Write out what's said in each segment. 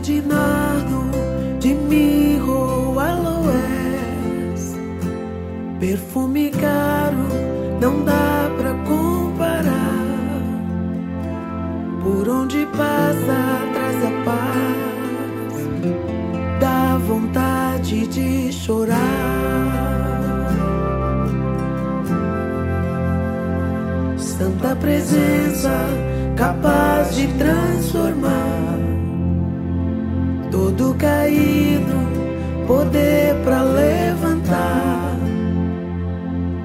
de nardo, de mirro, aloés. Perfume caro, não dá pra comparar. Por onde passa, traz a paz. Dá vontade de chorar. Santa presença, capaz de transformar todo caído, poder para levantar.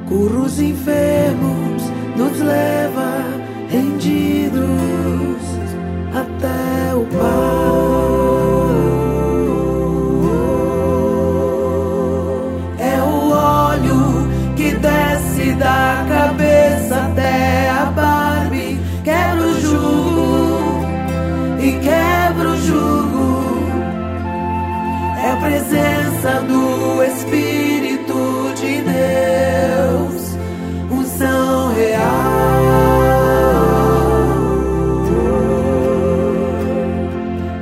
Cura os enfermos, nos leva rendidos presença do Espírito de Deus, unção real.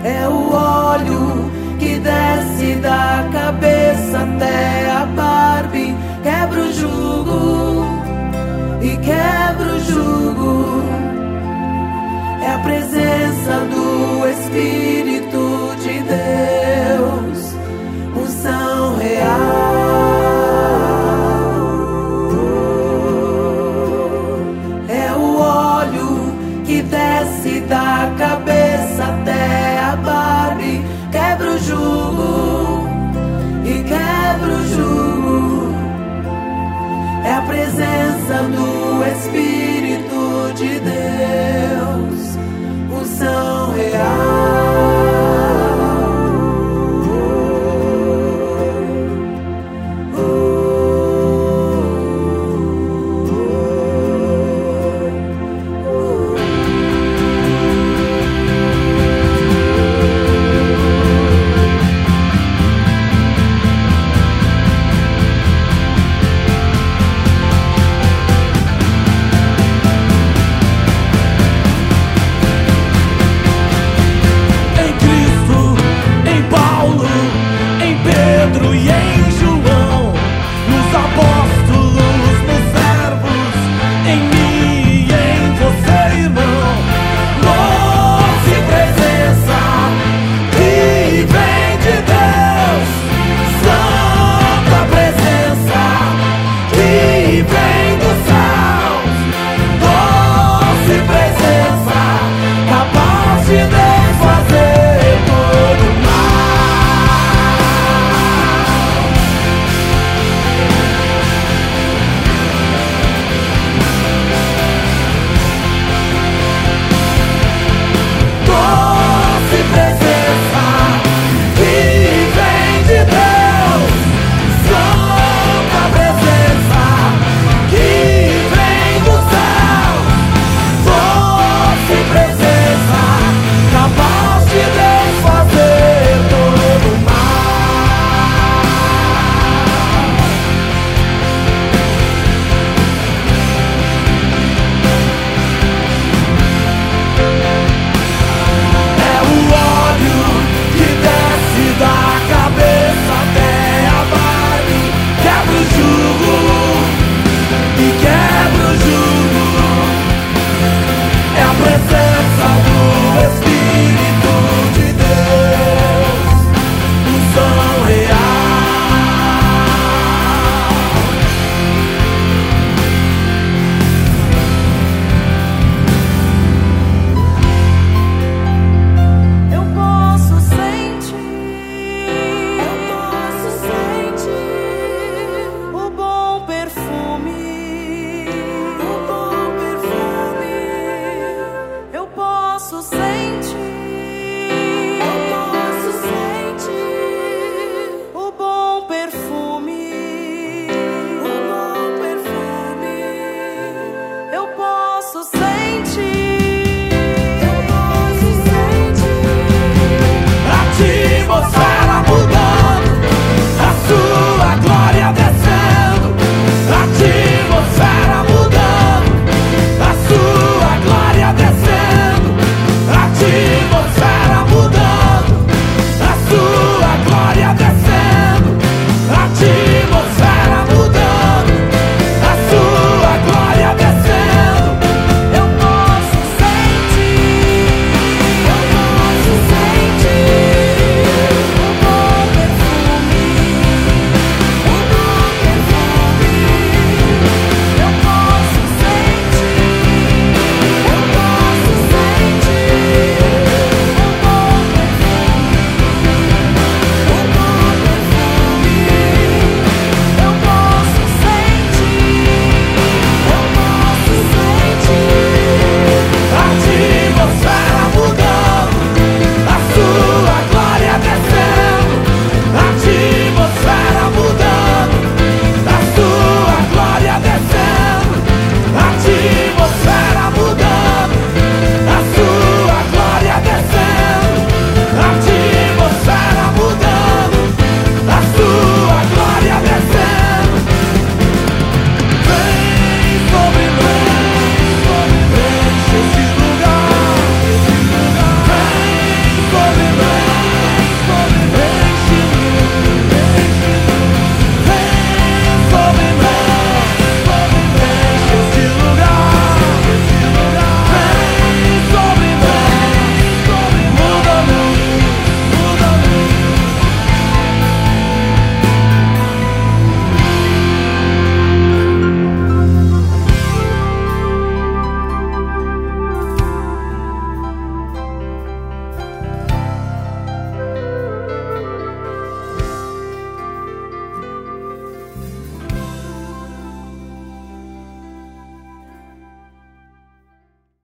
É o óleo que desce da cabeça até a Barbie, quebra o jugo e quebra o jugo. É a presença do Espírito de Deus, desce Pedro e